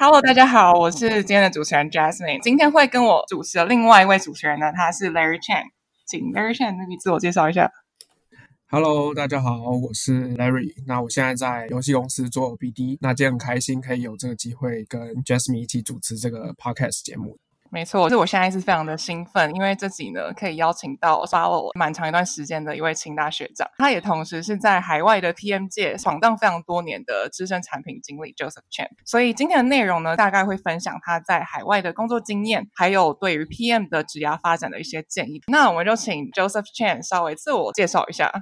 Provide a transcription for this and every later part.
Hello，大家好，我是今天的主持人 Jasmine。今天会跟我主持的另外一位主持人呢，他是 Larry Chan，请 Larry Chan 你自我介绍一下。Hello，大家好，我是 Larry。那我现在在游戏公司做 BD，那今天很开心可以有这个机会跟 Jasmine 一起主持这个 Podcast 节目。没错，是我现在是非常的兴奋，因为这集呢可以邀请到刷了我蛮长一段时间的一位清大学长，他也同时是在海外的 PM 界闯荡非常多年的资深产品经理 Joseph Chen。所以今天的内容呢，大概会分享他在海外的工作经验，还有对于 PM 的职涯发展的一些建议。那我们就请 Joseph Chen 稍微自我介绍一下。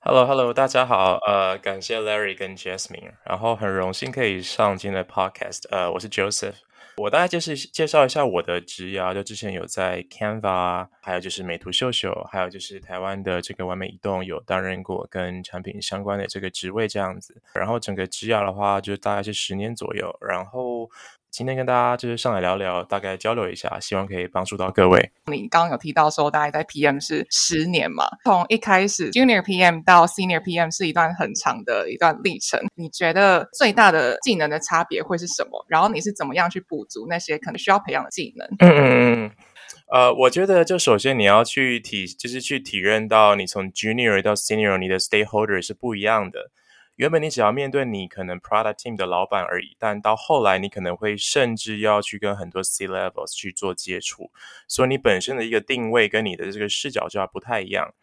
Hello，Hello，hello, 大家好，呃，感谢 Larry 跟 Jasmine，然后很荣幸可以上今天的 Podcast，呃，我是 Joseph。我大概就是介绍一下我的职业啊，就之前有在 Canva，还有就是美图秀秀，还有就是台湾的这个完美移动有担任过跟产品相关的这个职位这样子。然后整个职业的话，就大概是十年左右。然后。今天跟大家就是上来聊聊，大概交流一下，希望可以帮助到各位。你刚刚有提到说，大概在 PM 是十年嘛？从一开始 Junior PM 到 Senior PM 是一段很长的一段历程。你觉得最大的技能的差别会是什么？然后你是怎么样去补足那些可能需要培养的技能？嗯嗯嗯。呃，我觉得就首先你要去体，就是去体认到你从 Junior 到 Senior，你的 Stakeholder 是不一样的。原本你只要面对你可能 product team 的老板而已，但到后来你可能会甚至要去跟很多 C levels 去做接触，所以你本身的一个定位跟你的这个视角就要不太一样。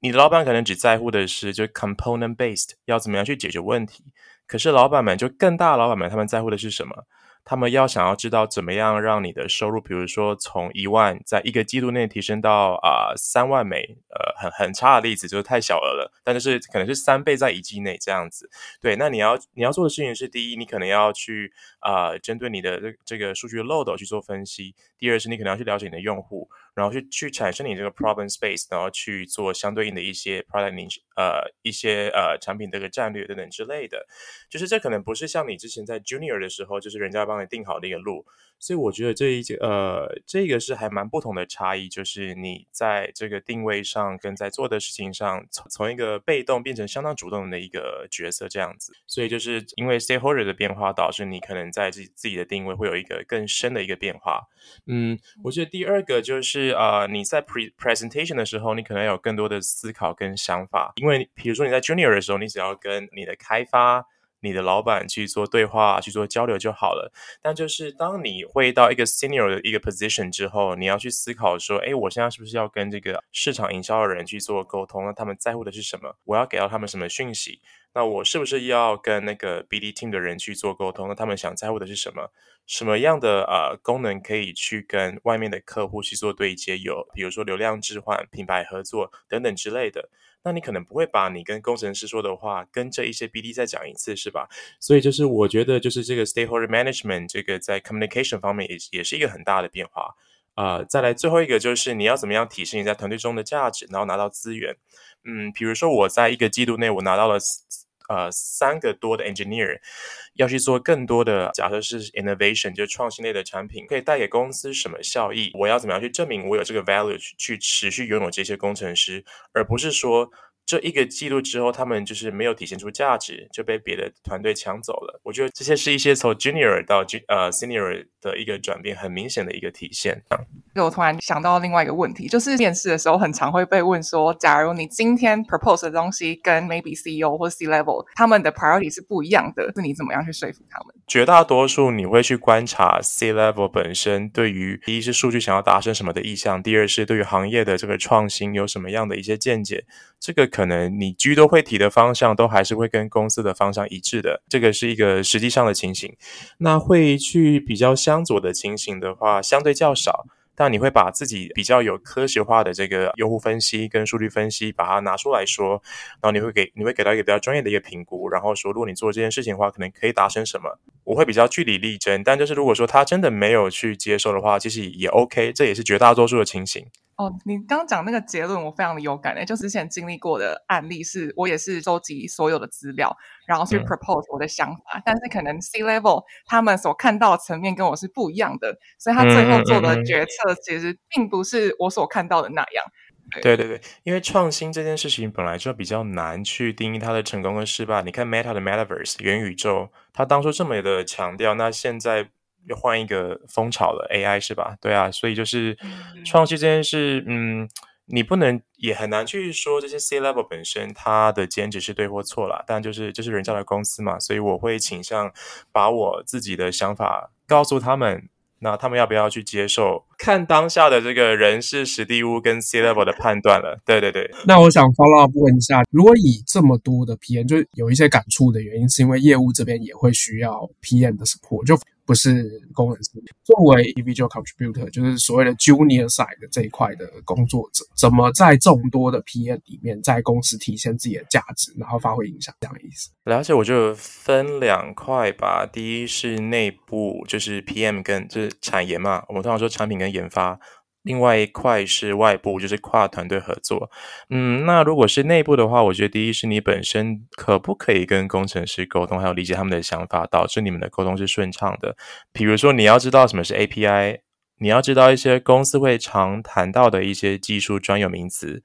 你的老板可能只在乎的是就 component based 要怎么样去解决问题，可是老板们就更大老板们他们在乎的是什么？他们要想要知道怎么样让你的收入，比如说从一万在一个季度内提升到啊三万美，呃，很很差的例子就是太小额了，但就是可能是三倍在一季内这样子。对，那你要你要做的事情是，第一，你可能要去啊针对你的这这个数据漏斗去做分析；第二是你可能要去了解你的用户。然后去去产生你这个 problem space，然后去做相对应的一些 product 呃一些呃产品这个战略等等之类的，就是这可能不是像你之前在 junior 的时候，就是人家帮你定好的一个路，所以我觉得这一个呃这个是还蛮不同的差异，就是你在这个定位上跟在做的事情上，从从一个被动变成相当主动的一个角色这样子，所以就是因为 stakeholder 的变化，导致你可能在自自己的定位会有一个更深的一个变化。嗯，我觉得第二个就是。呃，你在 presentation 的时候，你可能有更多的思考跟想法，因为比如说你在 junior 的时候，你只要跟你的开发、你的老板去做对话、去做交流就好了。但就是当你会到一个 senior 的一个 position 之后，你要去思考说，哎，我现在是不是要跟这个市场营销的人去做沟通？那他们在乎的是什么？我要给到他们什么讯息？那我是不是要跟那个 BD team 的人去做沟通？那他们想在乎的是什么？什么样的呃功能可以去跟外面的客户去做对接？有比如说流量置换、品牌合作等等之类的。那你可能不会把你跟工程师说的话跟这一些 BD 再讲一次，是吧？所以就是我觉得就是这个 stakeholder management 这个在 communication 方面也也是一个很大的变化。呃，再来最后一个就是你要怎么样提升你在团队中的价值，然后拿到资源。嗯，比如说我在一个季度内我拿到了。呃，三个多的 engineer 要去做更多的，假设是 innovation，就创新类的产品，可以带给公司什么效益？我要怎么样去证明我有这个 value 去持续拥有这些工程师，而不是说。这一个季度之后，他们就是没有体现出价值，就被别的团队抢走了。我觉得这些是一些从 junior 到呃 senior 的一个转变，很明显的一个体现。我突然想到另外一个问题，就是面试的时候很常会被问说，假如你今天 propose 的东西跟 maybe CEO 或 C level 他们的 priority 是不一样的，是你怎么样去说服他们？绝大多数你会去观察 C level 本身对于第一是数据想要达成什么的意向，第二是对于行业的这个创新有什么样的一些见解。这个可能你居多会提的方向都还是会跟公司的方向一致的，这个是一个实际上的情形。那会去比较相左的情形的话，相对较少。但你会把自己比较有科学化的这个用户分析跟数据分析，把它拿出来说，然后你会给你会给到一个比较专业的一个评估，然后说如果你做这件事情的话，可能可以达成什么。我会比较据理力争，但就是如果说他真的没有去接受的话，其实也 OK，这也是绝大多数的情形。哦，你刚刚讲那个结论，我非常的有感诶，就之前经历过的案例是，我也是收集所有的资料，然后去 propose 我的想法，嗯、但是可能 C level 他们所看到的层面跟我是不一样的，所以他最后做的决策其实并不是我所看到的那样。对对对，因为创新这件事情本来就比较难去定义它的成功跟失败。你看 Meta 的 Metaverse 元宇宙，他当初这么的强调，那现在。又换一个风潮了，AI 是吧？对啊，所以就是创新这件事，嗯，你不能也很难去说这些 C level 本身它的兼职是对或错啦，但就是这、就是人家的公司嘛，所以我会倾向把我自己的想法告诉他们。那他们要不要去接受？看当下的这个人事、史蒂乌跟 C level 的判断了。对对对。那我想 follow up 问一下，如果以这么多的 PM，就有一些感触的原因，是因为业务这边也会需要 PM 的 support，就。不是工程师，作为 individual contributor，就是所谓的 junior side 的这一块的工作者，怎么在众多的 PM 里面，在公司体现自己的价值，然后发挥影响，这样的意思。了解，我就分两块吧。第一是内部，就是 PM 跟就是产研嘛，我们通常说产品跟研发。另外一块是外部，就是跨团队合作。嗯，那如果是内部的话，我觉得第一是你本身可不可以跟工程师沟通，还有理解他们的想法，导致你们的沟通是顺畅的。比如说，你要知道什么是 API，你要知道一些公司会常谈到的一些技术专有名词，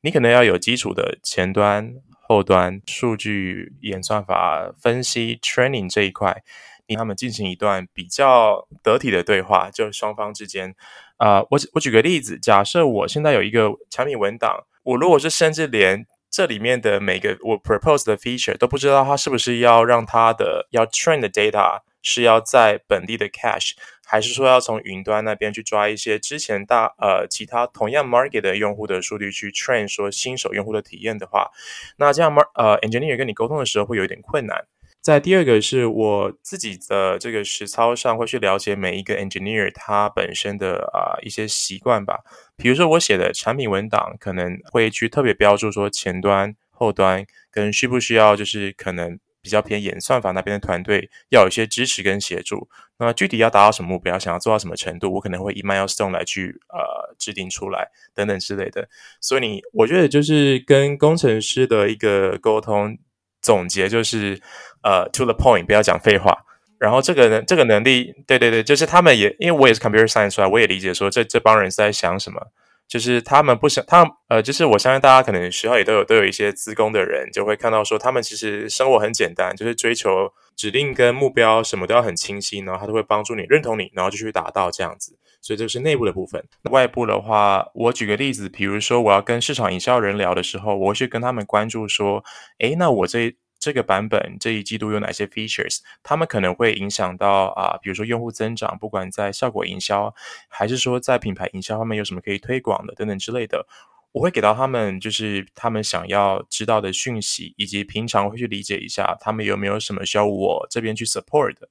你可能要有基础的前端、后端、数据演算法分析、training 这一块，你他们进行一段比较得体的对话，就是双方之间。啊、我我举个例子，假设我现在有一个产品文档，我如果是甚至连这里面的每个我 propose 的 feature 都不知道，它是不是要让它的要 train 的 data 是要在本地的 cache，还是说要从云端那边去抓一些之前大呃其他同样 market 的用户的数据去 train 说新手用户的体验的话，那这样 mar 呃 engineer 跟你沟通的时候会有一点困难。在第二个是我自己的这个实操上会去了解每一个 engineer 他本身的啊、一些习惯吧。比如说我写的产品文档可能会去特别标注说前端、后端跟需不需要就是可能比较偏演算法那边的团队要有一些支持跟协助。那具体要达到什么目标，想要做到什么程度，我可能会以 milestone 来去呃制定出来等等之类的。所以你我觉得就是跟工程师的一个沟通。总结就是，呃，to the point，不要讲废话。然后这个能，这个能力，对对对，就是他们也，因为我也是 computer science 出来，我也理解说这这帮人是在想什么。就是他们不想，他呃，就是我相信大家可能学校也都有都有一些资工的人，就会看到说他们其实生活很简单，就是追求指令跟目标什么都要很清晰，然后他都会帮助你认同你，然后就去达到这样子。所以这是内部的部分。外部的话，我举个例子，比如说我要跟市场营销人聊的时候，我会去跟他们关注说，诶，那我这这个版本这一季度有哪些 features，他们可能会影响到啊，比如说用户增长，不管在效果营销，还是说在品牌营销方面有什么可以推广的等等之类的，我会给到他们就是他们想要知道的讯息，以及平常会去理解一下他们有没有什么需要我这边去 support 的。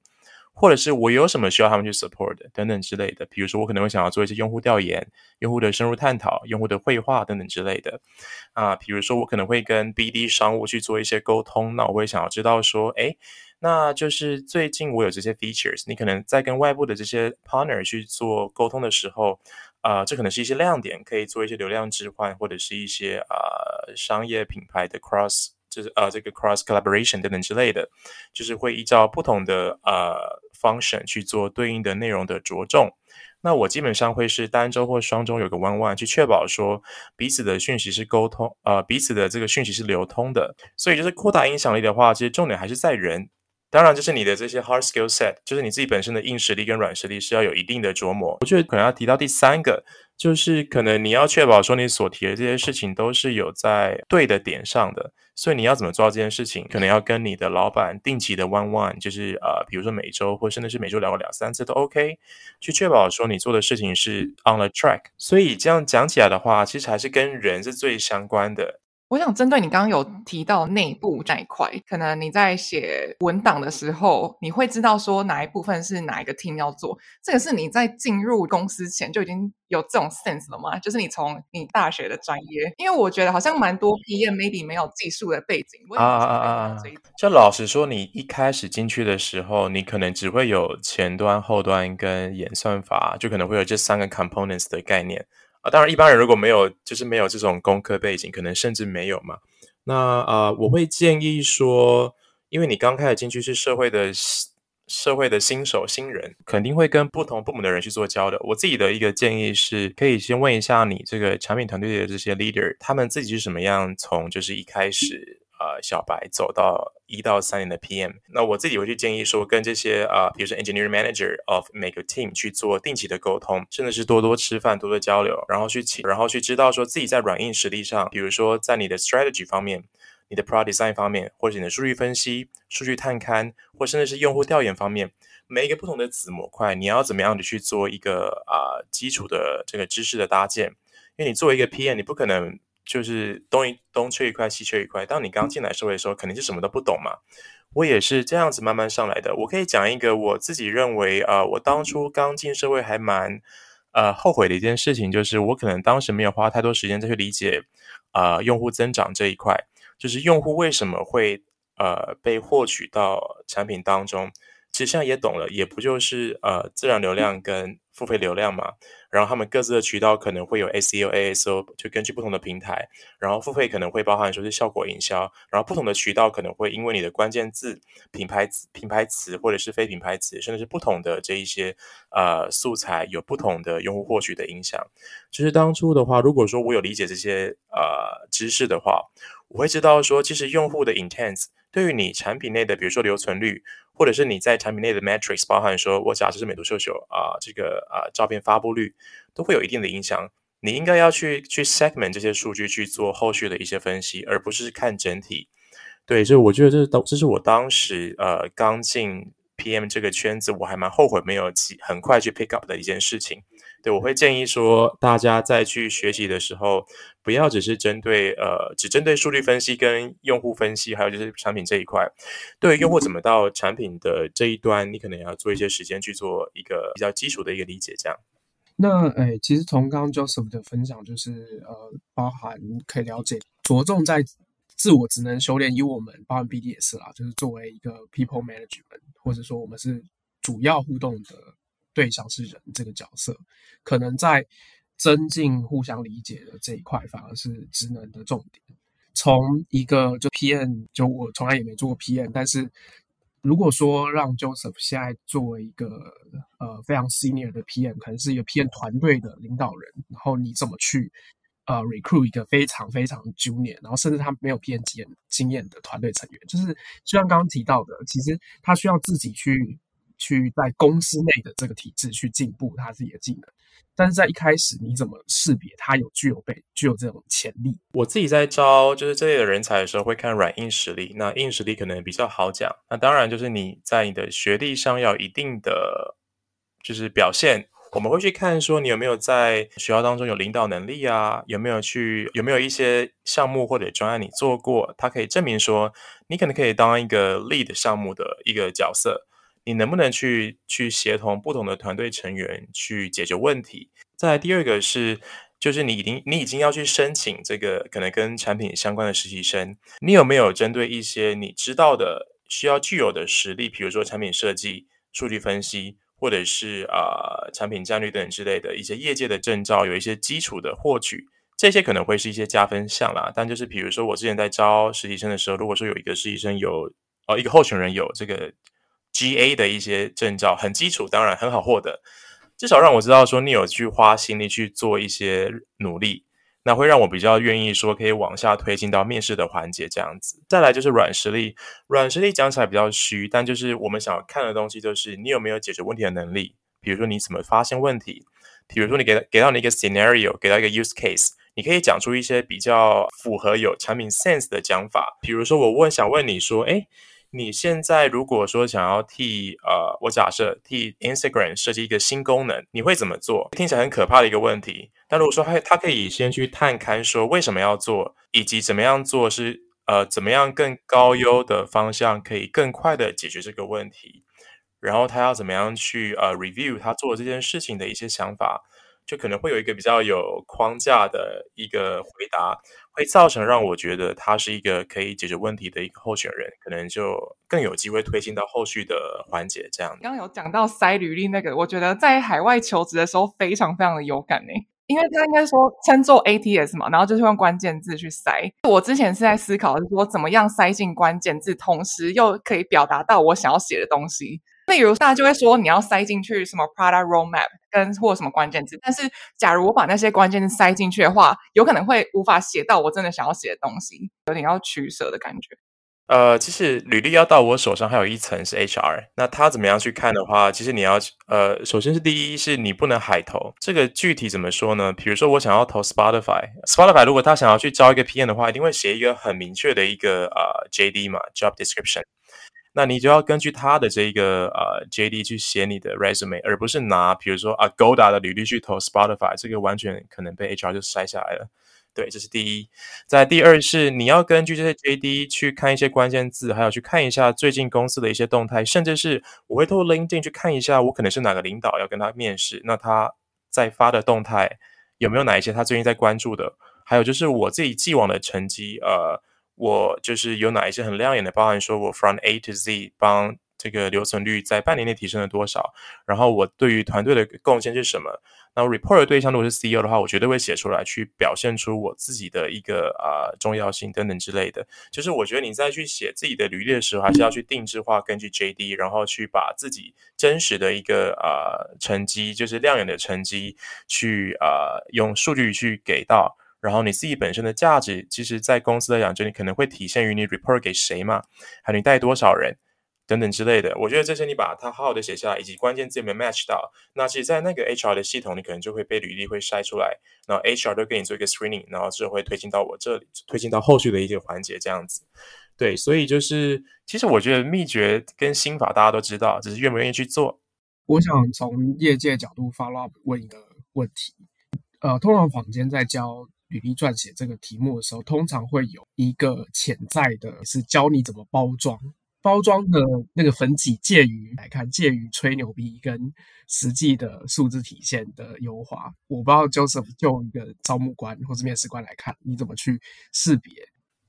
或者是我有什么需要他们去 support 等等之类的，比如说我可能会想要做一些用户调研、用户的深入探讨、用户的绘画等等之类的啊，比如说我可能会跟 BD 商务去做一些沟通，那我会想要知道说，哎，那就是最近我有这些 features，你可能在跟外部的这些 partner 去做沟通的时候，啊，这可能是一些亮点，可以做一些流量置换，或者是一些啊商业品牌的 cross。就是呃，这个 cross collaboration 等等之类的，就是会依照不同的呃 function 去做对应的内容的着重。那我基本上会是单周或双周有个 one one 去确保说彼此的讯息是沟通，呃，彼此的这个讯息是流通的。所以就是扩大影响力的话，其实重点还是在人。当然，就是你的这些 hard skill set，就是你自己本身的硬实力跟软实力是要有一定的琢磨。我觉得可能要提到第三个，就是可能你要确保说你所提的这些事情都是有在对的点上的。所以你要怎么做到这件事情，可能要跟你的老板定期的 one one，就是呃，比如说每周或甚至是每周聊个两三次都 OK，去确保说你做的事情是 on the track。所以这样讲起来的话，其实还是跟人是最相关的。我想针对你刚刚有提到内部这一块，可能你在写文档的时候，你会知道说哪一部分是哪一个 team 要做。这个是你在进入公司前就已经有这种 sense 了吗？就是你从你大学的专业，因为我觉得好像蛮多 PM maybe 没有技术的背景。啊啊啊啊！就老实说，你一开始进去的时候，你可能只会有前端、后端跟演算法，就可能会有这三个 components 的概念。啊，当然，一般人如果没有，就是没有这种工科背景，可能甚至没有嘛。那啊、呃，我会建议说，因为你刚开始进去是社会的社会的新手新人，肯定会跟不同部门的人去做交流。我自己的一个建议是，可以先问一下你这个产品团队的这些 leader，他们自己是什么样，从就是一开始、呃小白走到一到三年的 PM。那我自己会去建议说，跟这些呃，比如说 Engineering Manager of 每个 team 去做定期的沟通，甚至是多多吃饭、多多交流，然后去请，然后去知道说自己在软硬实力上，比如说在你的 strategy 方面。你的 product design 方面，或者你的数据分析、数据探勘，或甚至是用户调研方面，每一个不同的子模块，你要怎么样的去做一个啊、基础的这个知识的搭建？因为你作为一个 PM，你不可能就是东一东缺一块，西缺一块。当你刚进来社会的时候，肯定是什么都不懂嘛。我也是这样子慢慢上来的。我可以讲一个我自己认为啊、呃，我当初刚进社会还蛮呃后悔的一件事情，就是我可能当时没有花太多时间再去理解啊、呃、用户增长这一块。就是用户为什么会呃被获取到产品当中，其实现在也懂了，也不就是呃自然流量跟付费流量嘛，然后他们各自的渠道可能会有 SEO、ASO，就根据不同的平台，然后付费可能会包含说是效果营销，然后不同的渠道可能会因为你的关键字、品牌、品牌词或者是非品牌词，甚至是不同的这一些呃素材，有不同的用户获取的影响。就是当初的话，如果说我有理解这些呃知识的话，我会知道说，其实用户的 intense 对于你产品内的，比如说留存率。或者是你在产品内的 metrics，包含说，我假设是美图秀秀啊，这个啊照片发布率都会有一定的影响。你应该要去去 segment 这些数据去做后续的一些分析，而不是看整体。对，所以我觉得这是当这是我当时呃刚进 PM 这个圈子，我还蛮后悔没有很快去 pick up 的一件事情。对，我会建议说，大家在去学习的时候，不要只是针对呃，只针对数据分析跟用户分析，还有就是产品这一块。对于用户怎么到产品的这一端，你可能也要做一些时间去做一个比较基础的一个理解。这样。那诶，其实从刚刚 Joseph 的分享，就是呃，包含可以了解，着重在自我职能修炼，以我们包含 BD 也是啦，就是作为一个 People Management，或者说我们是主要互动的。对象是人这个角色，可能在增进互相理解的这一块，反而是职能的重点。从一个就 PM，就我从来也没做过 PM，但是如果说让 Joseph 现在作为一个呃非常 senior 的 PM，可能是一个 PM 团队的领导人，然后你怎么去呃 recruit 一个非常非常 junior，然后甚至他没有 PM 经验经验的团队成员，就是就像刚刚提到的，其实他需要自己去。去在公司内的这个体制去进步他自己的技能，但是在一开始你怎么识别他有具有被具有这种潜力？我自己在招就是这类的人才的时候，会看软硬实力。那硬实力可能比较好讲，那当然就是你在你的学历上要一定的就是表现。我们会去看说你有没有在学校当中有领导能力啊，有没有去有没有一些项目或者专案你做过，他可以证明说你可能可以当一个 lead 项目的一个角色。你能不能去去协同不同的团队成员去解决问题？再来第二个是，就是你已经你已经要去申请这个可能跟产品相关的实习生，你有没有针对一些你知道的需要具有的实力，比如说产品设计、数据分析，或者是啊、产品战略等之类的一些业界的证照，有一些基础的获取，这些可能会是一些加分项啦。但就是比如说我之前在招实习生的时候，如果说有一个实习生有哦一个候选人有这个。GA 的一些证照很基础，当然很好获得，至少让我知道说你有去花心力去做一些努力，那会让我比较愿意说可以往下推进到面试的环节这样子。再来就是软实力，软实力讲起来比较虚，但就是我们想要看的东西就是你有没有解决问题的能力，比如说你怎么发现问题，比如说你给给到你一个 scenario，给到一个 use case，你可以讲出一些比较符合有产品 sense 的讲法，比如说我问想问你说，诶。你现在如果说想要替呃，我假设替 Instagram 设计一个新功能，你会怎么做？听起来很可怕的一个问题。但如果说他他可以先去探勘说为什么要做，以及怎么样做是呃怎么样更高优的方向可以更快的解决这个问题，然后他要怎么样去呃 review 他做这件事情的一些想法。就可能会有一个比较有框架的一个回答，会造成让我觉得他是一个可以解决问题的一个候选人，可能就更有机会推进到后续的环节。这样，刚刚有讲到筛履历那个，我觉得在海外求职的时候非常非常的有感呢，因为他应该说称作 ATS 嘛，然后就是用关键字去筛。我之前是在思考是说怎么样筛进关键字，同时又可以表达到我想要写的东西。例如大家就会说你要塞进去什么 product roadmap。跟或什么关键字。但是，假如我把那些关键字塞进去的话，有可能会无法写到我真的想要写的东西，有点要取舍的感觉。呃，其实履历要到我手上，还有一层是 HR。那他怎么样去看的话，其实你要呃，首先是第一是你不能海投。这个具体怎么说呢？比如说我想要投 Spotify，Spotify 如果他想要去招一个 PM 的话，一定会写一个很明确的一个呃 JD 嘛，Job Description。那你就要根据他的这个呃 JD 去写你的 resume，而不是拿比如说 Agoda 的履历去投 Spotify，这个完全可能被 HR 就筛下来了。对，这是第一。在第二是你要根据这些 JD 去看一些关键字，还有去看一下最近公司的一些动态，甚至是我会透过 LinkedIn 去看一下，我可能是哪个领导要跟他面试，那他在发的动态有没有哪一些他最近在关注的？还有就是我自己既往的成绩，呃，我就是有哪一些很亮眼的，包含说我 from A to Z 帮这个留存率在半年内提升了多少，然后我对于团队的贡献是什么？那 report 的对象如果是 CEO 的话，我绝对会写出来，去表现出我自己的一个啊、重要性等等之类的。就是我觉得你在去写自己的履历的时候，还是要去定制化，根据 JD，然后去把自己真实的一个啊、成绩，就是亮眼的成绩，去啊、用数据去给到，然后你自己本身的价值，其实在公司来讲，就你可能会体现于你 report 给谁嘛，还有你带多少人。等等之类的，我觉得这些你把它好好的写下来，以及关键字有没有 match 到，那其实，在那个 HR 的系统，你可能就会被履历会筛出来，然后 HR 都给你做一个 screening，然后就会推进到我这里，推进到后续的一个环节这样子。对，所以就是，其实我觉得秘诀跟心法大家都知道，只是愿不愿意去做。我想从业界角度 follow up 问一个问题，呃，通常坊间在教履历撰写这个题目的时候，通常会有一个潜在的，是教你怎么包装。包装的那个粉底介于来看，介于吹牛逼跟实际的数字体现的优化。我不知道 Joseph 就一个招募官或是面试官来看，你怎么去识别？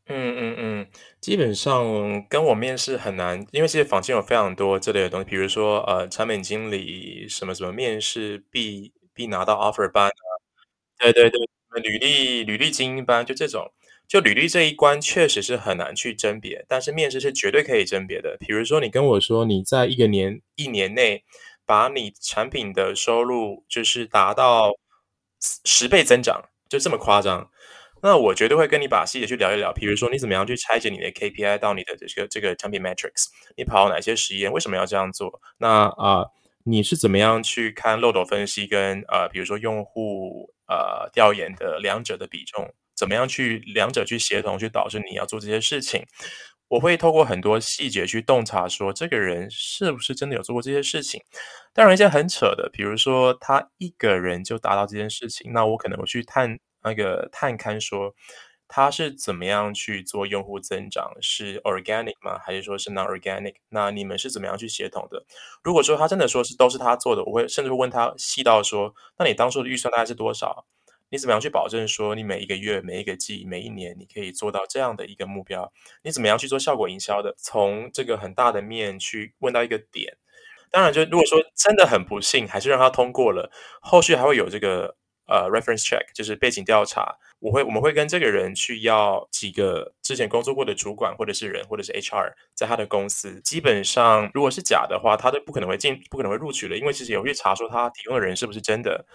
嗯嗯嗯，基本上跟我面试很难，因为其实坊间有非常多这类的东西，比如说呃，产品经理什么什么面试必必拿到 offer 班啊，对对对，履历履历精英班就这种。就履历这一关确实是很难去甄别，但是面试是绝对可以甄别的。比如说，你跟我说你在一个年一年内把你产品的收入就是达到十倍增长，就这么夸张，那我绝对会跟你把细节去聊一聊。比如说，你怎么样去拆解你的 KPI 到你的这个这个产品 metrics，你跑哪些实验，为什么要这样做？那啊、你是怎么样去看漏斗分析跟呃，比如说用户呃调研的两者的比重？怎么样去两者去协同，去导致你要做这些事情？我会透过很多细节去洞察，说这个人是不是真的有做过这些事情。当然一些很扯的，比如说他一个人就达到这件事情，那我可能会去探那个探勘，说他是怎么样去做用户增长，是 organic 吗？还是说是 non organic？那你们是怎么样去协同的？如果说他真的说是都是他做的，我会甚至会问他细到说，那你当初的预算大概是多少？你怎么样去保证说你每一个月、每一个季、每一年你可以做到这样的一个目标？你怎么样去做效果营销的？从这个很大的面去问到一个点。当然，就如果说真的很不幸，还是让他通过了，后续还会有这个呃 reference check，就是背景调查。我会我们会跟这个人去要几个之前工作过的主管，或者是人，或者是 HR，在他的公司。基本上如果是假的话，他都不可能会进，不可能会录取的，因为其实也会查说他提供的人是不是真的。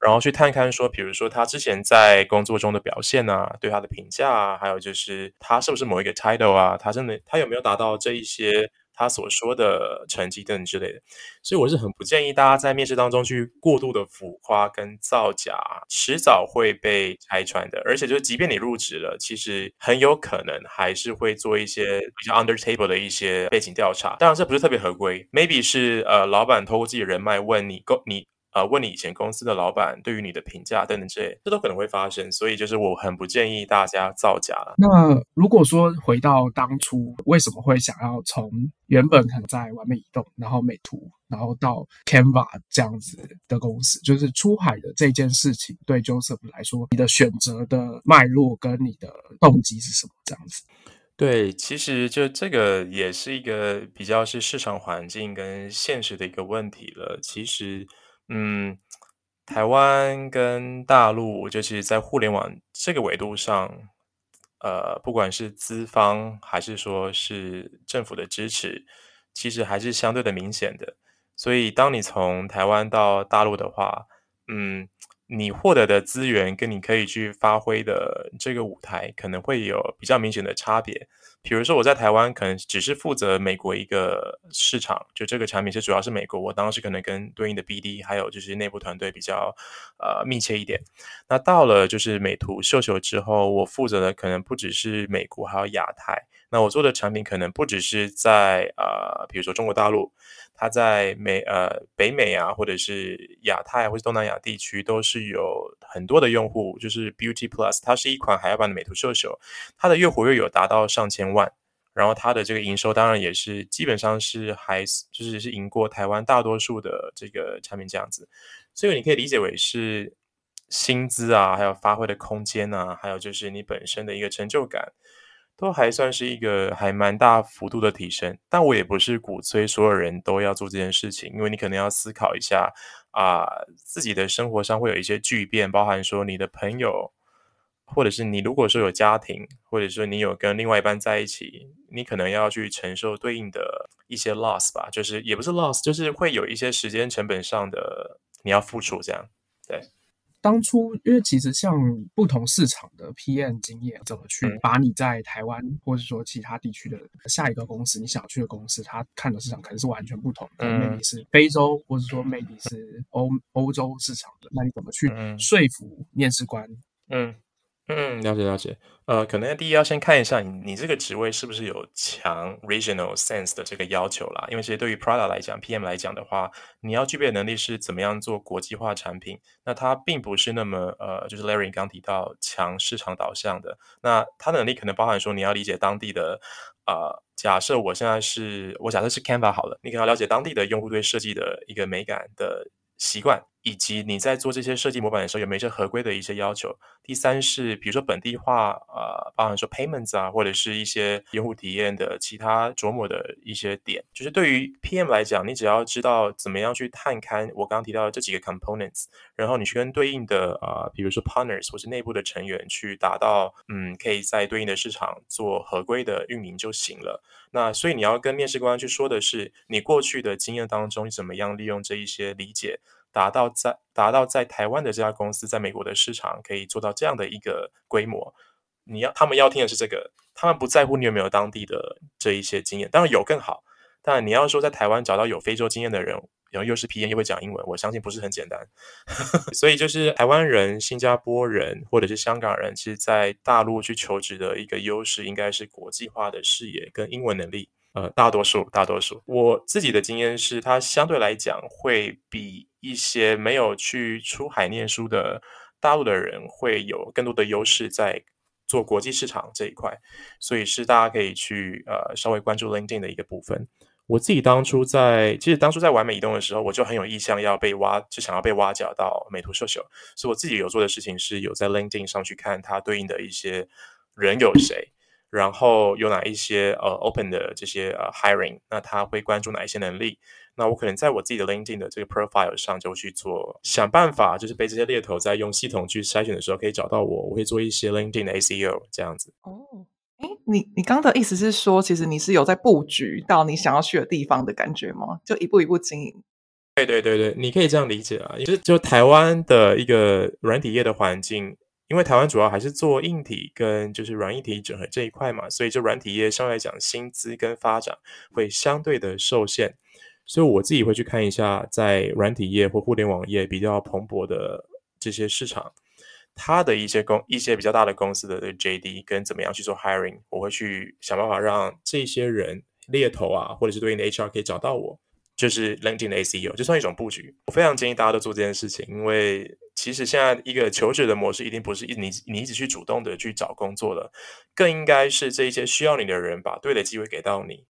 然后去探看说，比如说他之前在工作中的表现啊，对他的评价啊，还有就是他是不是某一个 title 啊，他真的他有没有达到这一些他所说的成绩等之类的。所以我是很不建议大家在面试当中去过度的浮夸跟造假，迟早会被拆穿的。而且就是即便你入职了，其实很有可能还是会做一些比较 under table 的一些背景调查。当然这不是特别合规，maybe 是呃老板透过自己人脉问你够你。呃，问你以前公司的老板对于你的评价等等这些，这都可能会发生，所以就是我很不建议大家造假了。那如果说回到当初，为什么会想要从原本可能在完美移动，然后美图，然后到 Canva 这样子的公司，就是出海的这件事情，对 Joseph 来说，你的选择的脉络跟你的动机是什么？这样子？对，其实就这个也是一个比较是市场环境跟现实的一个问题了。其实。嗯，台湾跟大陆，就是在互联网这个维度上，呃，不管是资方还是说是政府的支持，其实还是相对的明显的。所以当你从台湾到大陆的话，嗯。你获得的资源跟你可以去发挥的这个舞台可能会有比较明显的差别。比如说我在台湾可能只是负责美国一个市场，就这个产品是主要是美国，我当时可能跟对应的 BD 还有就是内部团队比较呃密切一点。那到了就是美图秀秀之后，我负责的可能不只是美国，还有亚太。那我做的产品可能不只是在呃，比如说中国大陆。它在美呃北美啊，或者是亚太或者东南亚地区，都是有很多的用户。就是 Beauty Plus，它是一款海外版的美图秀秀，它的月活跃有达到上千万，然后它的这个营收当然也是基本上是还就是是赢过台湾大多数的这个产品这样子。所以你可以理解为是薪资啊，还有发挥的空间啊，还有就是你本身的一个成就感。都还算是一个还蛮大幅度的提升，但我也不是鼓吹所有人都要做这件事情，因为你可能要思考一下啊、自己的生活上会有一些巨变，包含说你的朋友，或者是你如果说有家庭，或者说你有跟另外一半在一起，你可能要去承受对应的一些 loss 吧，就是也不是 loss，就是会有一些时间成本上的你要付出，这样，对。当初，因为其实像不同市场的 PM 经验，怎么去把你在台湾或者说其他地区的下一个公司，你想去的公司，他看的市场可能是完全不同的。maybe 是非洲，或者说 maybe 是欧欧洲市场的，那你怎么去说服面试官？嗯。嗯，了解了解。呃，可能第一要先看一下你你这个职位是不是有强 regional sense 的这个要求啦。因为其实对于 Prada 来讲，PM 来讲的话，你要具备的能力是怎么样做国际化产品。那它并不是那么呃，就是 Larry 刚提到强市场导向的。那它的能力可能包含说你要理解当地的呃，假设我现在是我假设是 Canva 好了，你可能要了解当地的用户对设计的一个美感的习惯。以及你在做这些设计模板的时候，有没有一些合规的一些要求？第三是，比如说本地化，呃，包含说 payments 啊，或者是一些用户体验的其他琢磨的一些点。就是对于 PM 来讲，你只要知道怎么样去探勘我刚刚提到的这几个 components，然后你去跟对应的啊、呃，比如说 partners 或是内部的成员去达到，嗯，可以在对应的市场做合规的运营就行了。那所以你要跟面试官去说的是，你过去的经验当中，你怎么样利用这一些理解。达到在达到在台湾的这家公司在美国的市场可以做到这样的一个规模，你要他们要听的是这个，他们不在乎你有没有当地的这一些经验，当然有更好。但你要说在台湾找到有非洲经验的人，然后又是 PM 又会讲英文，我相信不是很简单。所以就是台湾人、新加坡人或者是香港人，其实在大陆去求职的一个优势，应该是国际化的视野跟英文能力。呃，大多数大多数，我自己的经验是，它相对来讲会比一些没有去出海念书的大陆的人会有更多的优势在做国际市场这一块，所以是大家可以去呃稍微关注 LinkedIn 的一个部分。我自己当初在，其实当初在完美移动的时候，我就很有意向要被挖，就想要被挖角到美图秀秀，所以我自己有做的事情是有在 LinkedIn 上去看它对应的一些人有谁。然后有哪一些呃 open 的这些呃 hiring，那他会关注哪一些能力？那我可能在我自己的 LinkedIn 的这个 profile 上就去做想办法，就是被这些猎头在用系统去筛选的时候可以找到我。我会做一些 LinkedIn 的 SEO 这样子。哦，哎，你你刚的意思是说，其实你是有在布局到你想要去的地方的感觉吗？就一步一步经营。对对对对，你可以这样理解啊，就是就台湾的一个软体业的环境。因为台湾主要还是做硬体跟就是软硬体整合这一块嘛，所以就软体业相对来讲薪资跟发展会相对的受限，所以我自己会去看一下在软体业或互联网业比较蓬勃的这些市场，他的一些公一些比较大的公司的 JD 跟怎么样去做 hiring，我会去想办法让这些人猎头啊或者是对应的 HR 可以找到我，就是 LinkedIn 的 SEO 就算一种布局，我非常建议大家都做这件事情，因为。其实现在一个求职的模式，一定不是一你你一直去主动的去找工作了，更应该是这一些需要你的人把对的机会给到你。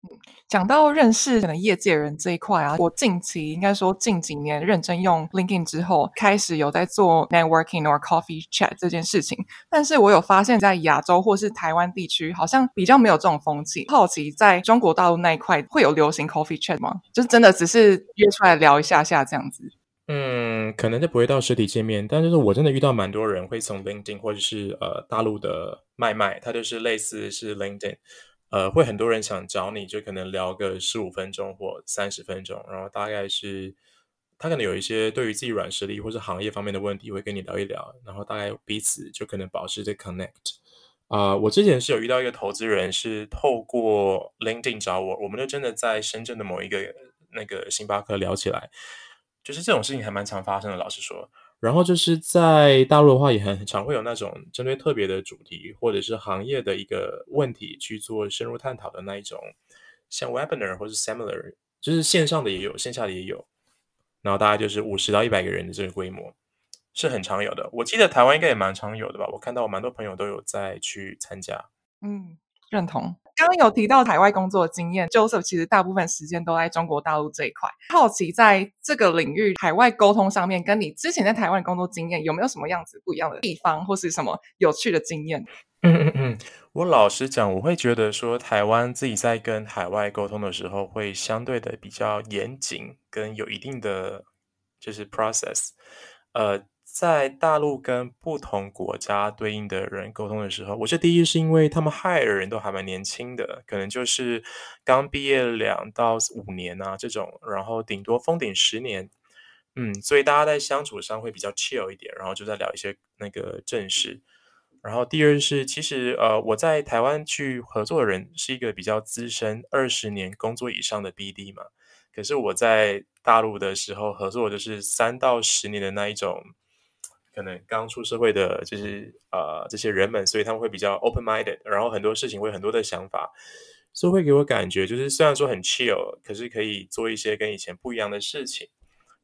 讲到认识可能业界人这一块啊，我近期应该说近几年认真用 LinkedIn 之后，开始有在做 networking or coffee chat 这件事情。但是我有发现，在亚洲或是台湾地区，好像比较没有这种风气。好奇在中国大陆那一块会有流行 coffee chat 吗？就是真的只是约出来聊一下下这样子。嗯，可能就不会到实体见面，但就是我真的遇到蛮多人会从 LinkedIn 或者是呃大陆的卖卖，它就是类似是 LinkedIn，呃，会很多人想找你，就可能聊个十五分钟或三十分钟，然后大概是他可能有一些对于自己软实力或者行业方面的问题，会跟你聊一聊，然后大概彼此就可能保持着 connect。啊、我之前是有遇到一个投资人，是透过 LinkedIn 找我，我们就真的在深圳的某一个那个星巴克聊起来，就是这种事情还蛮常发生的，老实说。然后就是在大陆的话，也很常会有那种针对特别的主题或者是行业的一个问题去做深入探讨的那一种，像 Webinar 或者 Similar，就是线上的也有，线下的也有。然后大概就是五十到一百个人的这个规模，是很常有的。我记得台湾应该也蛮常有的吧？我看到我蛮多朋友都有在去参加。嗯，认同。刚刚有提到海外工作的经验，Joseph 其实大部分时间都在中国大陆这一块。好奇在这个领域海外沟通上面，跟你之前在台湾工作经验有没有什么样子不一样的地方，或是什么有趣的经验？嗯嗯嗯，我老实讲，我会觉得说台湾自己在跟海外沟通的时候，会相对的比较严谨，跟有一定的就是 process，呃。在大陆跟不同国家对应的人沟通的时候，我觉得第一是因为他们害的人都还蛮年轻的，可能就是刚毕业两到五年啊这种，然后顶多封顶十年，嗯，所以大家在相处上会比较 chill 一点，然后就在聊一些那个正事。然后第二是，其实呃我在台湾去合作的人是一个比较资深二十年工作以上的 BD 嘛，可是我在大陆的时候合作就是三到十年的那一种。可能刚出社会的，就是呃这些人们，所以他们会比较 open-minded，然后很多事情会很多的想法，所以会给我感觉就是虽然说很 chill，可是可以做一些跟以前不一样的事情。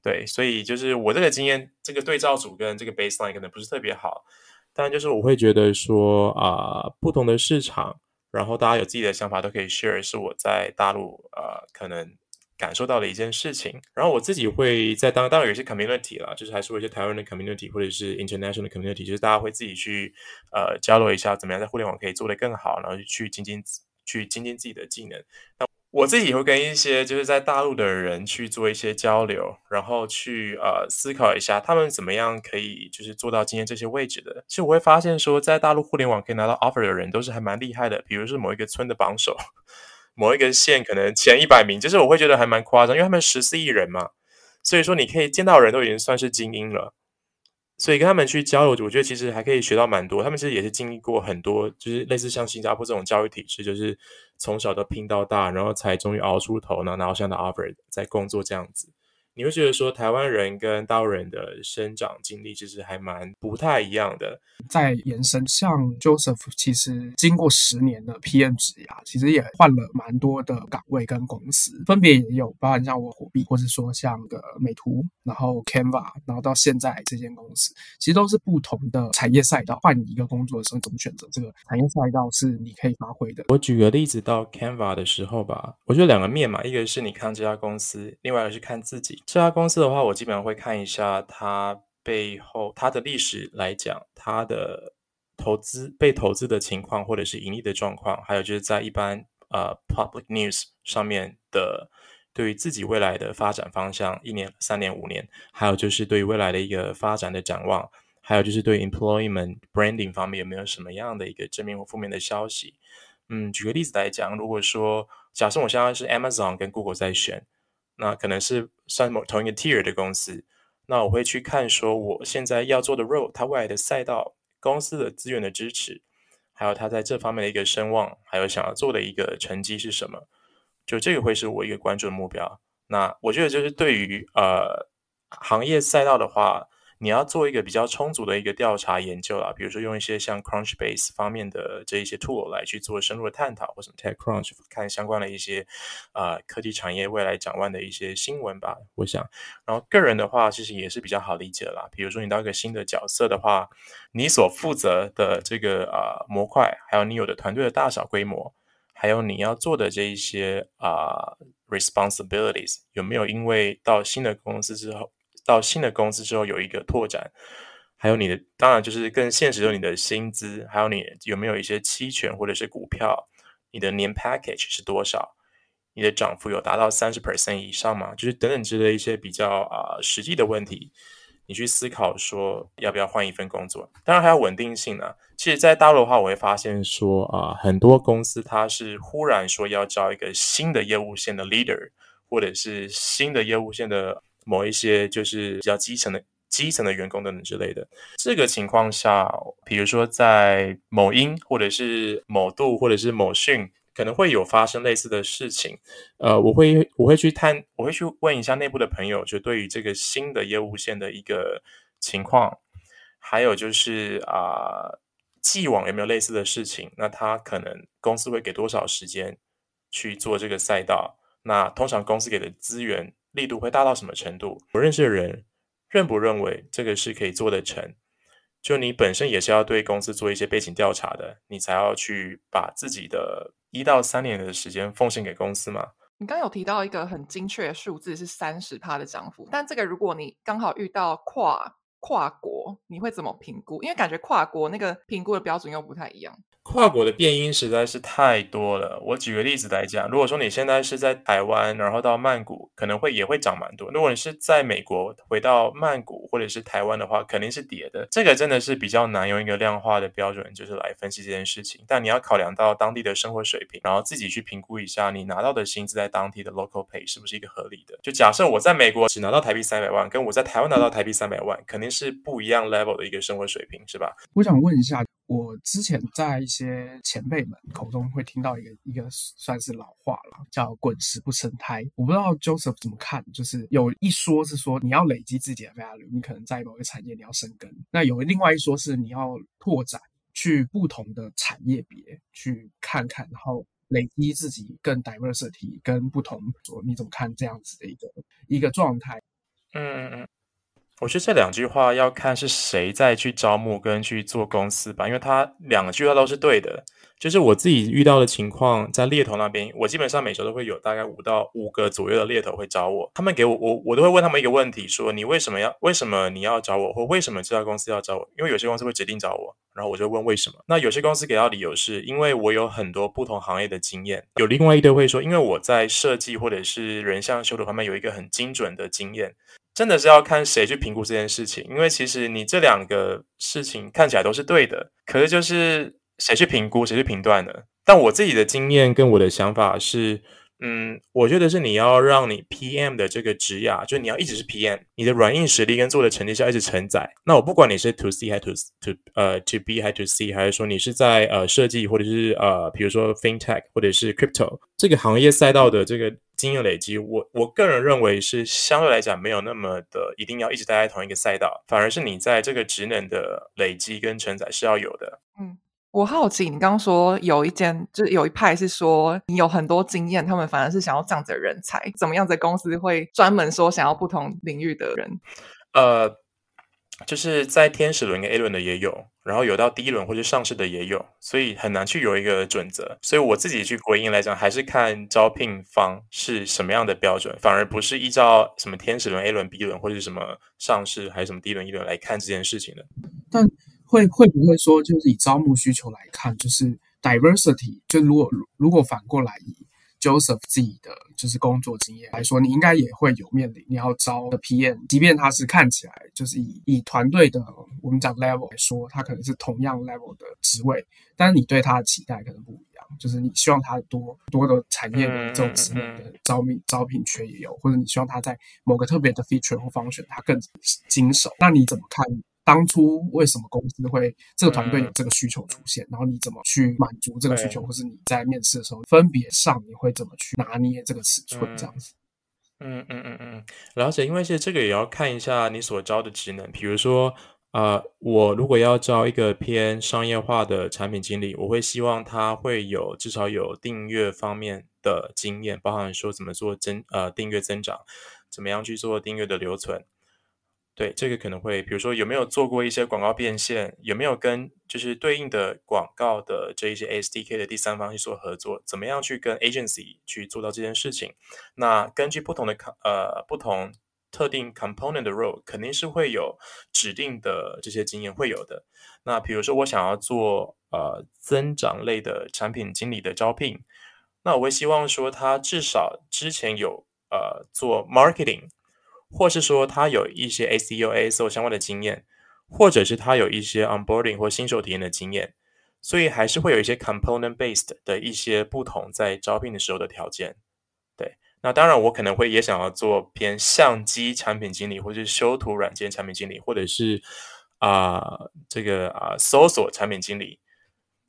对，所以就是我这个经验，这个对照组跟这个 baseline 可能不是特别好，但就是我会觉得说啊、不同的市场，然后大家有自己的想法都可以 share，是我在大陆呃可能。感受到了一件事情，然后我自己会在当当然有一些 community 啦，就是还是有一些台湾的 community 或者是 international community，就是大家会自己去呃交流一下，怎么样在互联网可以做得更好，然后去精进去精进自己的技能。那我自己也会跟一些就是在大陆的人去做一些交流，然后去呃思考一下他们怎么样可以就是做到今天这些位置的。其实我会发现说，在大陆互联网可以拿到 offer 的人都是还蛮厉害的，比如是某一个村的榜首。某一个县可能前一百名，就是我会觉得还蛮夸张，因为他们十四亿人嘛，所以说你可以见到人都已经算是精英了，所以跟他们去交流，我觉得其实还可以学到蛮多。他们其实也是经历过很多，就是类似像新加坡这种教育体制，就是从小都拼到大，然后才终于熬出头，然后拿到现在 offer 在工作这样子。你会觉得说，台湾人跟大陆人的生长经历其实还蛮不太一样的。在延伸，像 Joseph，其实经过十年的 PM 职涯，其实也换了蛮多的岗位跟公司，分别也有包含像我火币，或是说像个美图，然后 Canva，然后到现在这间公司，其实都是不同的产业赛道。换一个工作的时候，怎么选择这个产业赛道是你可以发挥的？我举个例子，到 Canva 的时候吧，我觉得两个面嘛，一个是你看这家公司，另外一个是看自己。这家公司的话，我基本上会看一下它背后它的历史来讲，它的投资被投资的情况，或者是盈利的状况，还有就是在一般呃 public news 上面的对于自己未来的发展方向，一年、三年、五年，还有就是对于未来的一个发展的展望，还有就是对 employment branding 方面有没有什么样的一个正面或负面的消息。嗯，举个例子来讲，如果说假设我现在是 Amazon 跟 Google 在选。那可能是算某同一个 tier 的公司，那我会去看说我现在要做的 role，它未来的赛道、公司的资源的支持，还有它在这方面的一个声望，还有想要做的一个成绩是什么，就这个会是我一个关注的目标。那我觉得就是对于呃行业赛道的话。你要做一个比较充足的一个调查研究啊，比如说用一些像 Crunchbase 方面的这一些 tool 来去做深入的探讨，或者 TechCrunch 看相关的一些啊、科技产业未来展望的一些新闻吧。我想，然后个人的话，其实也是比较好理解啦。比如说你到一个新的角色的话，你所负责的这个啊、模块，还有你有的团队的大小规模，还有你要做的这一些啊、responsibilities，有没有因为到新的公司之后，到新的公司之后有一个拓展，还有你的，当然就是更现实的你的薪资，还有你有没有一些期权或者是股票，你的年 package 是多少，你的涨幅有达到三十 percent 以上吗？就是等等之类一些比较啊、实际的问题，你去思考说要不要换一份工作。当然还有稳定性呢、其实，在大陆的话，我会发现说啊，很多公司它是忽然说要招一个新的业务线的 leader，或者是新的业务线的某一些就是比较基层的基层的员工等等之类的。这个情况下，比如说在某音，或者是某度，或者是某讯。可能会有发生类似的事情，呃，我会我会去探，我会去问一下内部的朋友，就对于这个新的业务线的一个情况，还有就是啊、既往有没有类似的事情？那他可能公司会给多少时间去做这个赛道？那通常公司给的资源力度会大到什么程度？我认识的人认不认为这个是可以做得成？就你本身也是要对公司做一些背景调查的，你才要去把自己的一到三年的时间奉献给公司嘛。你刚有提到一个很精确的数字是三十趴的涨幅，但这个如果你刚好遇到跨跨国，你会怎么评估？因为感觉跨国那个评估的标准又不太一样。跨国的变因实在是太多了。我举个例子来讲，如果说你现在是在台湾，然后到曼谷，可能会也会涨蛮多。如果你是在美国回到曼谷或者是台湾的话，肯定是跌的。这个真的是比较难用一个量化的标准，就是来分析这件事情。但你要考量到当地的生活水平，然后自己去评估一下你拿到的薪资在当地的 local pay 是不是一个合理的。就假设我在美国只拿到台币三百万，跟我在台湾拿到台币三百万，肯定是不一样 level 的一个生活水平，是吧？我想问一下。我之前在一些前辈们口中会听到一个一个算是老话了，叫“滚石不生苔”。我不知道 Joseph 怎么看，就是有一说是说你要累积自己的 value，你可能在某个产业你要生根；那有另外一说是你要拓展，去不同的产业别去看看，然后累积自己更 diversity 跟不同。说你怎么看这样子的一个一个状态？嗯嗯嗯。我觉得这两句话要看是谁在去招募跟去做公司吧，因为他两句话都是对的。就是我自己遇到的情况，在猎头那边，我基本上每周都会有大概五到五个左右的猎头会找我，他们给我，我我都会问他们一个问题，说你为什么要，为什么你要找我，或为什么这家公司要找我？因为有些公司会指定找我，然后我就问为什么。那有些公司给到理由是因为我有很多不同行业的经验，有另外一堆会说，因为我在设计或者是人像修图方面有一个很精准的经验。真的是要看谁去评估这件事情，因为其实你这两个事情看起来都是对的，可是就是谁去评估，谁去评断呢？但我自己的经验跟我的想法是，嗯，我觉得是你要让你 PM 的这个职涯，就是你要一直是 PM，你的软硬实力跟做的成绩是要一直承载。那我不管你是 To C 还是 To To 呃 To B 还是 To C，还是说你是在呃设计或者是呃比如说 FinTech 或者是 Crypto 这个行业赛道的这个。经验累积，我我个人认为是相对来讲没有那么的一定要一直待在同一个赛道，反而是你在这个职能的累积跟承载是要有的。嗯，我好奇，你刚刚说有一间，就是有一派是说你有很多经验，他们反而是想要这样子的人才，怎么样子的公司会专门说想要不同领域的人？呃。就是在天使轮跟 A 轮的也有，然后有到第一轮或者上市的也有，所以很难去有一个准则。所以我自己去回应来讲，还是看招聘方是什么样的标准，反而不是依照什么天使轮、A 轮、B 轮或者什么上市还是什么第一轮、一轮来看这件事情的。但会会不会说，就是以招募需求来看，就是 diversity，就如果如果反过来以。Joseph 自己的就是工作经验来说，你应该也会有面临你要招的 PM，即便他是看起来就是以以团队的我们讲 level 来说，他可能是同样 level 的职位，但是你对他的期待可能不一样，就是你希望他多多的产业的这种职能的招聘招聘缺也有，或者你希望他在某个特别的 feature 或 function 他更精熟，那你怎么看？当初为什么公司会这个团队有这个需求出现？嗯、然后你怎么去满足这个需求，或是你在面试的时候分别上你会怎么去拿捏这个尺寸？这样子。嗯嗯嗯嗯，了解。因为其实这个也要看一下你所招的职能。比如说，呃，我如果要招一个偏商业化的产品经理，我会希望他会有至少有订阅方面的经验，包含说怎么做增呃订阅增长，怎么样去做订阅的留存。对，这个可能会，比如说有没有做过一些广告变现，有没有跟就是对应的广告的这一些 SDK 的第三方去做合作，怎么样去跟 agency 去做到这件事情？那根据不同的呃不同特定 component 的 role，肯定是会有指定的这些经验会有的。那比如说我想要做呃增长类的产品经理的招聘，那我会希望说他至少之前有呃做 marketing。或是说他有一些 ACO、ASO 相关的经验，或者是他有一些 onboarding 或新手体验的经验，所以还是会有一些 component based 的一些不同在招聘的时候的条件。对，那当然我可能会也想要做偏相机产品经理，或者是修图软件产品经理，或者是啊、这个啊、搜索产品经理，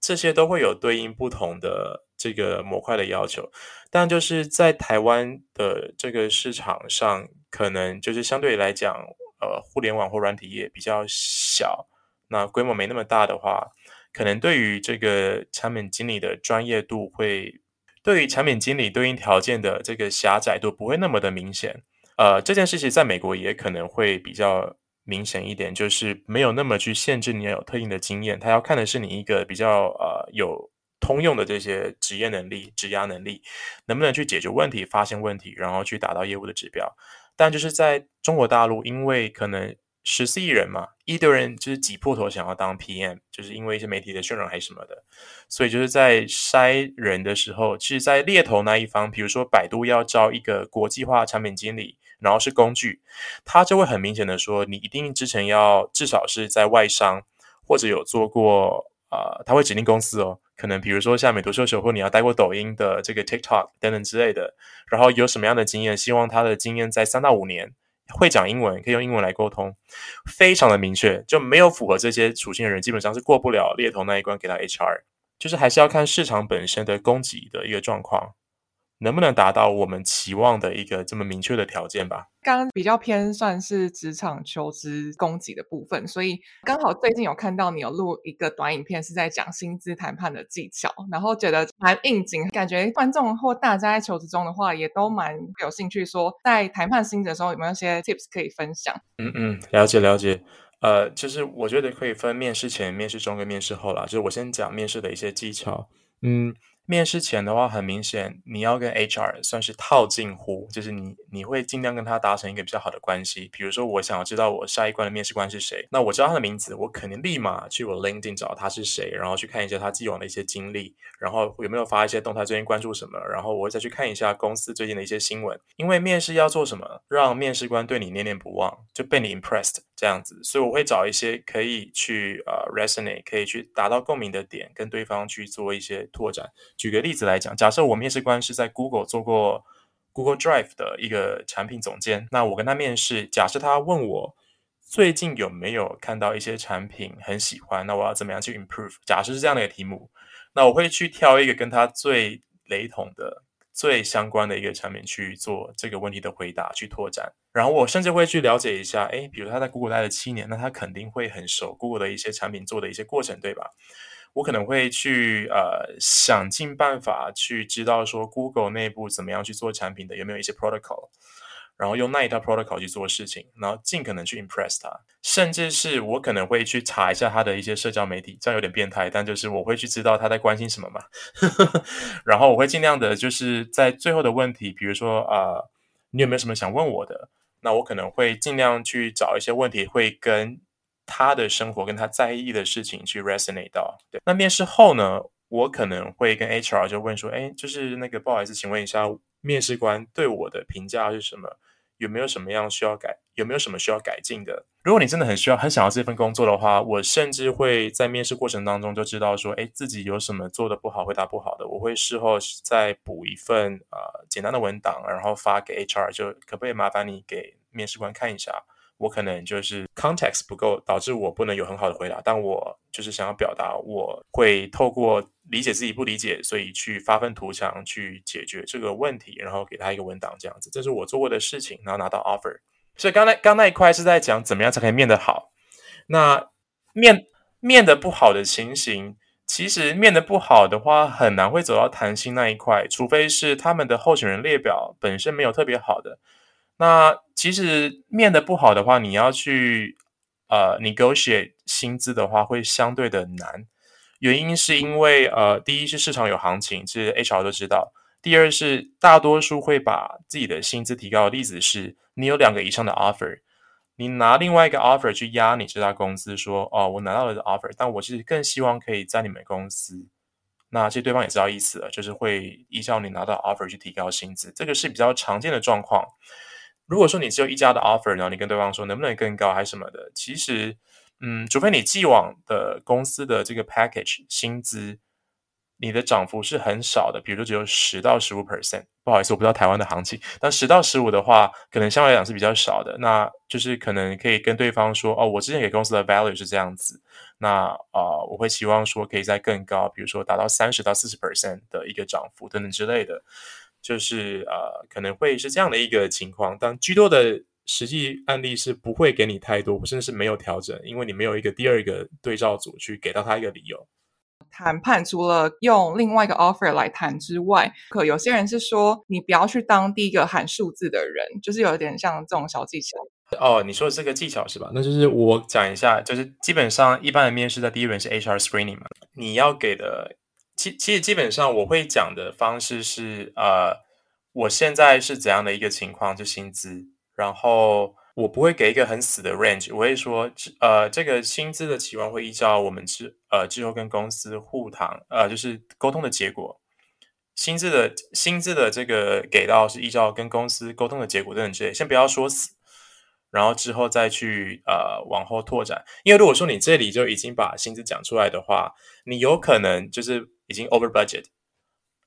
这些都会有对应不同的这个模块的要求。但就是在台湾的这个市场上。可能就是相对来讲，呃，互联网或软体业比较小，那规模没那么大的话，可能对于这个产品经理的专业度会，对于产品经理对应条件的这个狭窄度不会那么的明显。呃，这件事情在美国也可能会比较明显一点，就是没有那么去限制你要有特定的经验，他要看的是你一个比较呃有通用的这些职业能力、职涯能力，能不能去解决问题、发现问题，然后去达到业务的指标。但就是在中国大陆，因为可能十四亿人嘛，一堆人就是挤破头想要当 PM，就是因为一些媒体的渲染还是什么的，所以就是在筛人的时候，其实，在猎头那一方，比如说百度要招一个国际化产品经理，然后是工具，他就会很明显的说，你一定之前要至少是在外商或者有做过。啊、呃，他会指定公司哦，可能比如说像美图秀秀，或你要带过抖音的这个 TikTok 等等之类的，然后有什么样的经验，希望他的经验在三到五年，会讲英文，可以用英文来沟通，非常的明确，就没有符合这些属性的人，基本上是过不了猎头那一关，给他 HR，就是还是要看市场本身的供给的一个状况。能不能达到我们期望的一个这么明确的条件吧？刚刚比较偏算是职场求职供给的部分，所以刚好最近有看到你有录一个短影片，是在讲薪资谈判的技巧，然后觉得蛮应景，感觉观众或大家在求职中的话，也都蛮有兴趣，说在谈判薪资的时候有没有一些 tips 可以分享？嗯嗯，了解了解。呃，就是我觉得可以分面试前、面试中跟面试后啦。就是我先讲面试的一些技巧，嗯。面试前的话，很明显你要跟 HR 算是套近乎，就是你你会尽量跟他达成一个比较好的关系。比如说，我想要知道我下一关的面试官是谁，那我知道他的名字，我肯定立马去我 LinkedIn 找他是谁，然后去看一下他既往的一些经历，然后有没有发一些动态，最近关注什么，然后我会再去看一下公司最近的一些新闻。因为面试要做什么，让面试官对你念念不忘，就被你 impressed 这样子，所以我会找一些可以去呃 resonate，可以去达到共鸣的点，跟对方去做一些拓展。举个例子来讲，假设我面试官是在 Google 做过 Google Drive 的一个产品总监，那我跟他面试，假设他问我最近有没有看到一些产品很喜欢，那我要怎么样去 improve？假设是这样的一个题目，那我会去挑一个跟他最雷同的、最相关的一个产品去做这个问题的回答，去拓展。然后我甚至会去了解一下，诶，比如他在 Google 待了七年，那他肯定会很熟 Google 的一些产品做的一些过程，对吧？我可能会去呃想尽办法去知道说 Google 内部怎么样去做产品的，有没有一些 protocol，然后用那一套 protocol 去做事情，然后尽可能去 impress 他，甚至是我可能会去查一下他的一些社交媒体，这样有点变态，但就是我会去知道他在关心什么嘛，然后我会尽量的就是在最后的问题，比如说啊、你有没有什么想问我的？那我可能会尽量去找一些问题会跟。他的生活跟他在意的事情去 resonate 到，对。那面试后呢，我可能会跟 HR 就问说，哎，就是那个不好意思，请问一下，面试官对我的评价是什么？有没有什么样需要改？有没有什么需要改进的？如果你真的很需要、很想要这份工作的话，我甚至会在面试过程当中就知道说，哎，自己有什么做的不好、回答不好的，我会事后再补一份呃简单的文档，然后发给 HR，就可不可以麻烦你给面试官看一下？我可能就是 context 不够，导致我不能有很好的回答。但我就是想要表达，我会透过理解自己不理解，所以去发愤图强去解决这个问题，然后给他一个文档这样子。这是我做过的事情，然后拿到 offer。所以刚才刚那一块是在讲怎么样才可以面得好。那面面得不好的情形，其实面得不好的话，很难会走到谈薪那一块，除非是他们的候选人列表本身没有特别好的。那其实面的不好的话，你要去呃 negotiate 薪资的话，会相对的难。原因是因为呃，第一是市场有行情，其实 HR 都知道；第二是大多数会把自己的薪资提高的例子是，你有两个以上的 offer，你拿另外一个 offer 去压你这家公司，说哦，我拿到了 offer，但我其实更希望可以在你们公司。那其实对方也知道意思了，就是会依照你拿到 offer 去提高薪资，这个是比较常见的状况。如果说你只有一家的 offer，然后你跟对方说能不能更高还是什么的，其实，嗯，除非你既往的公司的这个 package 薪资，你的涨幅是很少的，比如说只有十到十五 percent。不好意思，我不知道台湾的行情，但十到十五的话，可能相对来讲是比较少的。那就是可能可以跟对方说，哦，我之前给公司的 value 是这样子，那啊、我会希望说可以再更高，比如说达到三十到四十 percent 的一个涨幅等等之类的。就是呃，可能会是这样的一个情况，但居多的实际案例是不会给你太多，甚至是没有调整，因为你没有一个第二个对照组去给到他一个理由。谈判除了用另外一个 offer 来谈之外，可有些人是说你不要去当第一个喊数字的人，就是有点像这种小技巧。哦，你说的这个技巧是吧？那就是我讲一下，就是基本上一般的面试在第一轮是 HR screening 嘛，你要给的。其其实基本上我会讲的方式是，呃，我现在是怎样的一个情况，就薪资，然后我不会给一个很死的 range，我会说，呃，这个薪资的期望会依照我们之呃之后跟公司互谈，呃，就是沟通的结果，薪资的薪资的这个给到是依照跟公司沟通的结果等等之类，先不要说死。然后之后再去呃往后拓展，因为如果说你这里就已经把薪资讲出来的话，你有可能就是已经 over budget，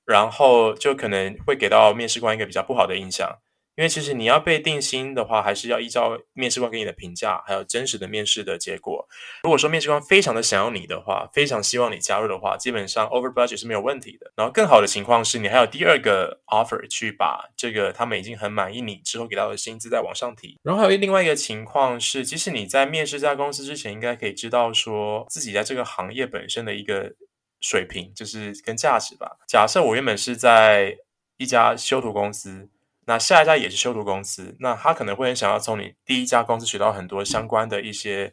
然后就可能会给到面试官一个比较不好的印象。因为其实你要被定薪的话，还是要依照面试官给你的评价，还有真实的面试的结果。如果说面试官非常的想要你的话，非常希望你加入的话，基本上 over budget 是没有问题的。然后更好的情况是你还有第二个 offer 去把这个他们已经很满意你之后给到的薪资再往上提。然后还有另外一个情况是，其实你在面试这家公司之前，应该可以知道说自己在这个行业本身的一个水平，就是跟价值吧。假设我原本是在一家修图公司。那下一家也是修图公司，那他可能会很想要从你第一家公司学到很多相关的一些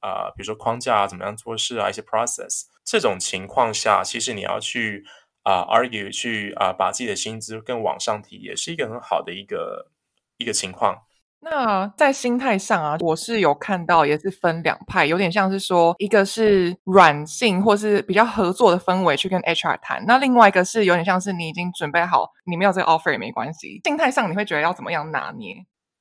啊、比如说框架啊，怎么样做事啊，一些 process。这种情况下，其实你要去啊、argue 去啊、把自己的薪资更往上提，也是一个很好的一个一个情况。那在心态上啊，我是有看到，也是分两派，有点像是说，一个是软性或是比较合作的氛围去跟 HR 谈，那另外一个是有点像是你已经准备好，你没有这个 offer 也没关系。心态上你会觉得要怎么样拿捏？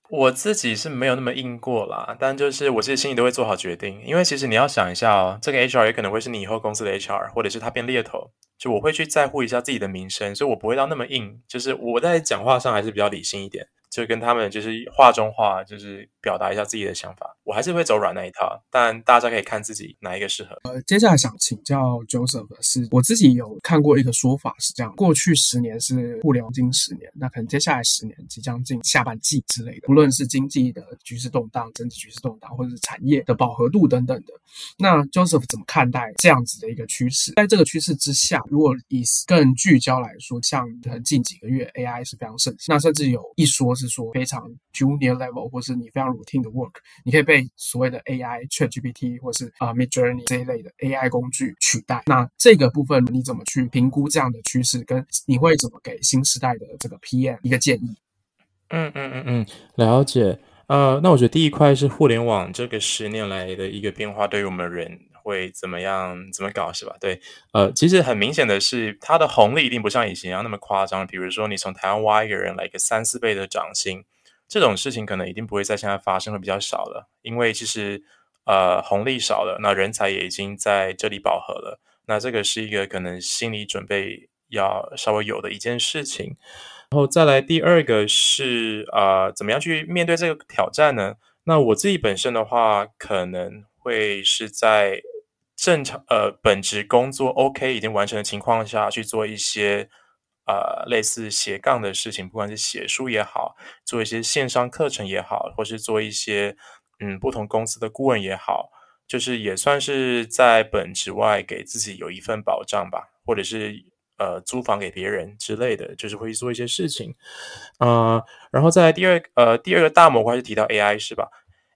我自己是没有那么硬过啦，但就是我自己心里都会做好决定，因为其实你要想一下哦，这个 HR 也可能会是你以后公司的 HR，或者是他变猎头，就我会去在乎一下自己的名声，所以我不会到那么硬，就是我在讲话上还是比较理性一点。就跟他们就是话中话，就是表达一下自己的想法。我还是会走软那一套，但大家可以看自己哪一个适合。呃，接下来想请教 Joseph 的是，我自己有看过一个说法是这样：过去十年是互联网金十年，那可能接下来十年即将进下半季之类的。无论是经济的局势动荡、政治局势动荡，或者是产业的饱和度等等的，那 Joseph 怎么看待这样子的一个趋势？在这个趋势之下，如果以更聚焦来说，像可能近几个月 AI 是非常盛行，那甚至有一说是说非常 junior level，或是你非常 routine 的 work，你可以被所谓的 AI ChatGPT 或是啊、Midjourney 这一类的 AI 工具取代。那这个部分你怎么去评估这样的趋势？跟你会怎么给新时代的这个 PM 一个建议？嗯嗯嗯嗯，了解。呃，那我觉得第一块是互联网这个十年来的一个变化，对于我们人会怎么样怎么搞是吧？对，呃，其实很明显的是，它的红利一定不像以前一样那么夸张。比如说，你从台湾挖一个人来个三四倍的涨薪，这种事情可能一定不会在现在发生，会比较少了。因为其实呃红利少了，那人才也已经在这里饱和了。那这个是一个可能心理准备要稍微有的一件事情。然后再来第二个是呃，怎么样去面对这个挑战呢？那我自己本身的话，可能会是在正常呃本职工作 OK 已经完成的情况下去做一些呃类似斜杠的事情，不管是写书也好，做一些线上课程也好，或是做一些嗯不同公司的顾问也好，就是也算是在本职外给自己有一份保障吧，或者是。呃，租房给别人之类的，就是会做一些事情，呃，然后再来第二呃第二个大模块是提到 AI 是吧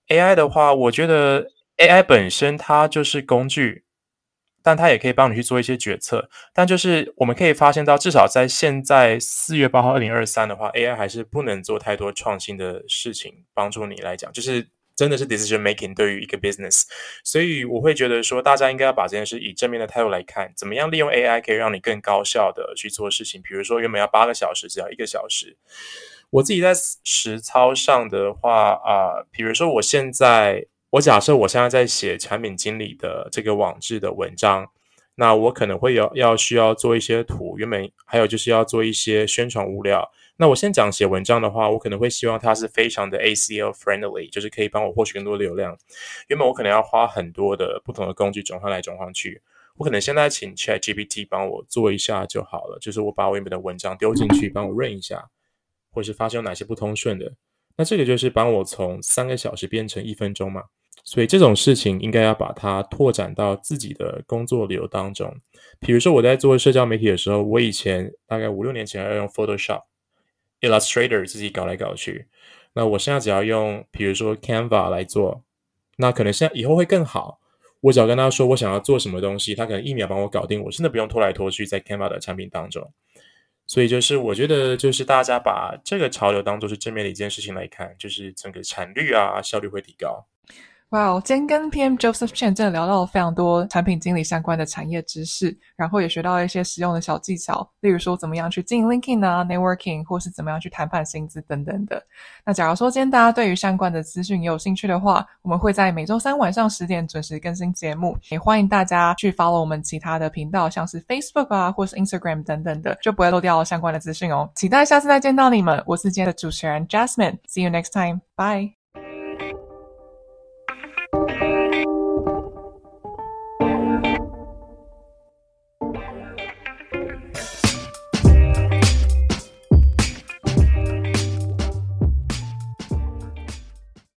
？AI 的话，我觉得 AI 本身它就是工具，但它也可以帮你去做一些决策。但就是我们可以发现到，至少在现在四月八号二零二三的话，AI 还是不能做太多创新的事情，帮助你来讲，就是。真的是 decision making 对于一个 business，所以我会觉得说，大家应该要把这件事以正面的态度来看，怎么样利用 AI 可以让你更高效的去做事情。比如说，原本要八个小时，只要一个小时。我自己在实操上的话啊、比如说我现在，我假设我现在在写产品经理的这个网志的文章，那我可能会要要需要做一些图，原本还有就是要做一些宣传物料。那我先讲写文章的话，我可能会希望它是非常的 ACL friendly，就是可以帮我获取更多的流量。原本我可能要花很多的不同的工具转换来转换去。我可能现在请 ChatGPT 帮我做一下就好了，就是我把我原本的文章丢进去，帮我润一下，或是发现有哪些不通顺的，那这个就是帮我从三个小时变成一分钟嘛。所以这种事情应该要把它拓展到自己的工作流当中。比如说我在做社交媒体的时候，我以前大概五六年前要用 Photoshop、Illustrator 自己搞来搞去，那我现在只要用，比如说 Canva 来做，那可能现在以后会更好。我只要跟他说我想要做什么东西，他可能一秒帮我搞定，我真的不用拖来拖去在 Canva 的产品当中。所以就是我觉得，就是大家把这个潮流当做是正面的一件事情来看，就是整个产率啊，效率会提高。哇，今天跟 PM Joseph Chen 真的聊到了非常多产品经理相关的产业知识，然后也学到了一些实用的小技巧，例如说怎么样去进 LinkedIn 啊、Networking，或是怎么样去谈判薪资等等的。那假如说今天大家对于相关的资讯也有兴趣的话，我们会在每周三晚上十点准时更新节目，也欢迎大家去 follow 我们其他的频道，像是 Facebook 啊，或是 Instagram 等等的，就不会漏掉相关的资讯哦。期待下次再见到你们，我是今天的主持人 Jasmine，See you next time，bye。